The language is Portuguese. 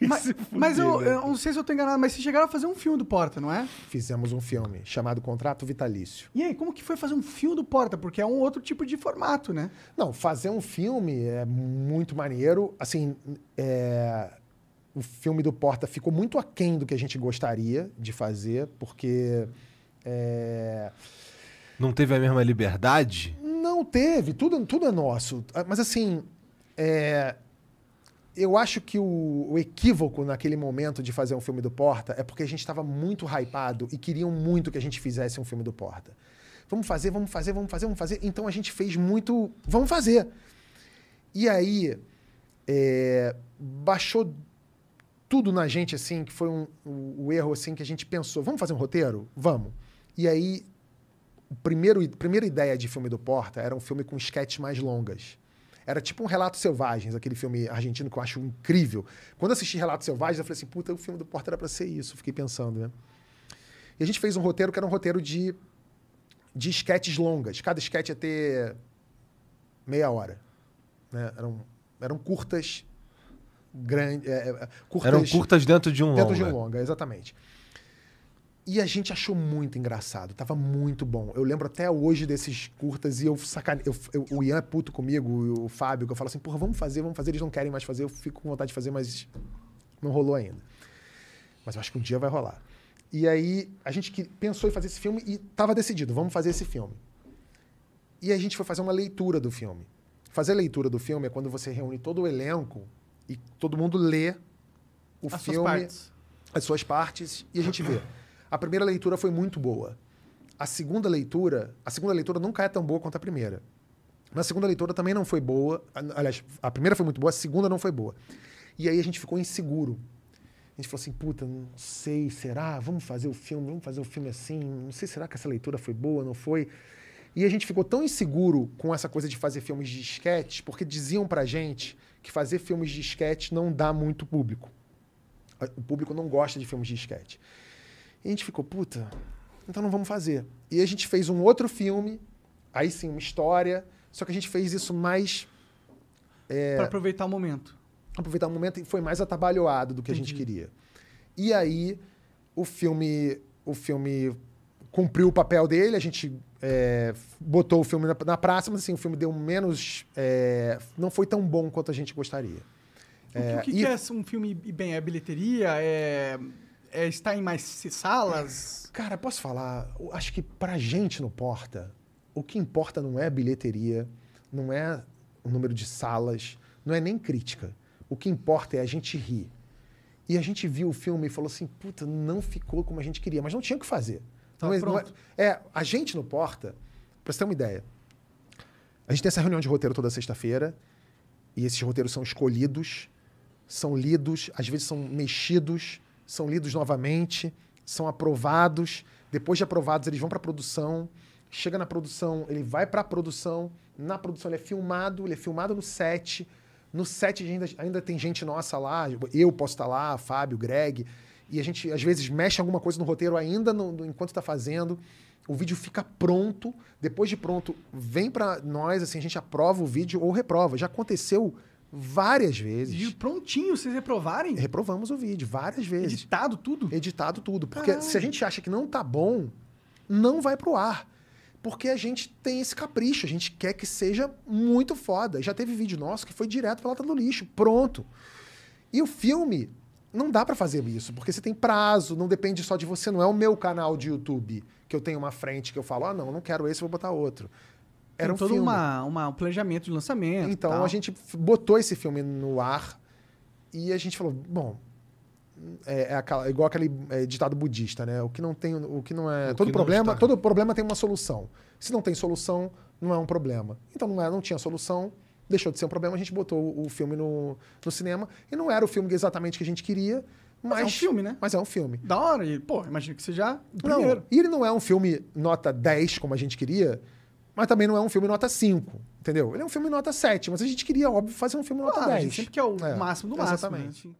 Mas, mas eu, eu não sei se eu tô enganado, mas vocês chegaram a fazer um filme do Porta, não é? Fizemos um filme chamado Contrato Vitalício. E aí, como que foi fazer um filme do Porta? Porque é um outro tipo de formato, né? Não, fazer um filme é muito maneiro. Assim, é, o filme do Porta ficou muito aquém do que a gente gostaria de fazer, porque. é, Não teve a mesma liberdade? Não teve, tudo, tudo é nosso. Mas assim, é, eu acho que o, o equívoco naquele momento de fazer um filme do Porta é porque a gente estava muito hypado e queriam muito que a gente fizesse um filme do Porta. Vamos fazer, vamos fazer, vamos fazer, vamos fazer. Então a gente fez muito. Vamos fazer. E aí, é, baixou tudo na gente, assim, que foi um, o, o erro, assim, que a gente pensou, vamos fazer um roteiro? Vamos. E aí, primeiro, primeira ideia de filme do Porta era um filme com sketches mais longas. Era tipo um Relatos Selvagens, aquele filme argentino que eu acho incrível. Quando assisti Relatos Selvagens, eu falei assim, puta, o filme do Porta era pra ser isso. Fiquei pensando, né? E a gente fez um roteiro que era um roteiro de, de sketches longas. Cada sketch ia ter meia hora. Né? Eram, eram curtas, grandes... curtas Eram curtas dentro de um dentro longa. de um longa, exatamente. E a gente achou muito engraçado, tava muito bom. Eu lembro até hoje desses curtas e eu sacane... eu, eu- o Ian é puto comigo, o Fábio, que eu falo assim, porra, vamos fazer, vamos fazer, eles não querem mais fazer, eu fico com vontade de fazer, mas não rolou ainda. Mas eu acho que um dia vai rolar. E aí a gente que- pensou em fazer esse filme e tava decidido, vamos fazer esse filme. E a gente foi fazer uma leitura do filme. Fazer a leitura do filme é quando você reúne todo o elenco e todo mundo lê o As suas filme partes. as suas partes e a gente vê. A primeira leitura foi muito boa. A segunda leitura, a segunda leitura nunca é tão boa quanto a primeira. Mas a segunda leitura também não foi boa. Aliás, a primeira foi muito boa, a segunda não foi boa. E aí a gente ficou inseguro. A gente falou assim, puta, não sei, será? Vamos fazer o filme, vamos fazer o filme assim. Não sei, será que essa leitura foi boa, não foi? E a gente ficou tão inseguro com essa coisa de fazer filmes de sketch, porque diziam pra gente que fazer filmes de sketch não dá muito público. O público não gosta de filmes de sketch. E a gente ficou, puta, então não vamos fazer. E a gente fez um outro filme, aí sim, uma história, só que a gente fez isso mais. É. Pra aproveitar o momento. aproveitar o momento e foi mais atabalhoado do que a gente Entendi. queria. E aí o filme, o filme cumpriu o papel dele, a gente é, botou o filme na, na praça, mas assim, o filme deu menos. é, não foi tão bom quanto a gente gostaria. o que, e- que é um filme bem? É bilheteria? É, é estar em mais salas? Cara, posso falar? Eu acho que pra gente no Porta, o que importa não é bilheteria, não é o número de salas, não é nem crítica. O que importa é a gente rir. E a gente viu o filme e falou assim: puta, não ficou como a gente queria, mas não tinha o que fazer. Tá Não é- não é, é, a gente no Porta, pra você ter uma ideia, a gente tem essa reunião de roteiro toda sexta-feira, e esses roteiros são escolhidos, são lidos, às vezes são mexidos, são lidos novamente, são aprovados. Depois de aprovados, eles vão para produção. Chega na produção, ele vai para a produção. Na produção, ele é filmado, ele é filmado no set. No set ainda, ainda tem gente nossa lá. Eu posso estar lá, Fábio, Greg. E a gente, às vezes, mexe alguma coisa no roteiro ainda no- no- enquanto está fazendo. O vídeo fica pronto. Depois de pronto, vem para nós, assim, a gente aprova o vídeo ou reprova. Já aconteceu várias vezes. E prontinho, vocês reprovarem? Reprovamos o vídeo várias vezes. Editado tudo? Editado tudo. Porque Caralho. se a gente acha que não tá bom, não vai pro ar. Porque a gente tem esse capricho, a gente quer que seja muito foda. Já teve vídeo nosso que foi direto pra lata do lixo, pronto. E o filme, não dá pra fazer isso, porque você tem prazo, não depende só de você, não é o meu canal de YouTube que eu tenho uma frente que eu falo, ah, não, não quero esse, vou botar outro. Era um todo filme. uma, uma- um planejamento de lançamento. Então tal. a gente botou esse filme no ar e a gente falou, bom, é, é aquela- é igual aquele é, ditado budista, né? O que não tem, o que não é, O todo não problema, todo problema tem uma solução. Se não tem solução, não é um problema. Então não, é, não tinha solução, deixou de ser um problema, a gente botou o, o filme no, no cinema e não era o filme exatamente que a gente queria, mas, Mas é um filme, né? Mas é um filme. Da hora. E, pô, imagino que seja o Não, primeiro. e ele não é um filme nota 10, como a gente queria, mas também não é um filme nota 5, entendeu? Ele é um filme nota 7, mas a gente queria, óbvio, fazer um filme nota Claro, a 10. gente sempre quer o É, máximo do máximo. né? Exatamente. Assim.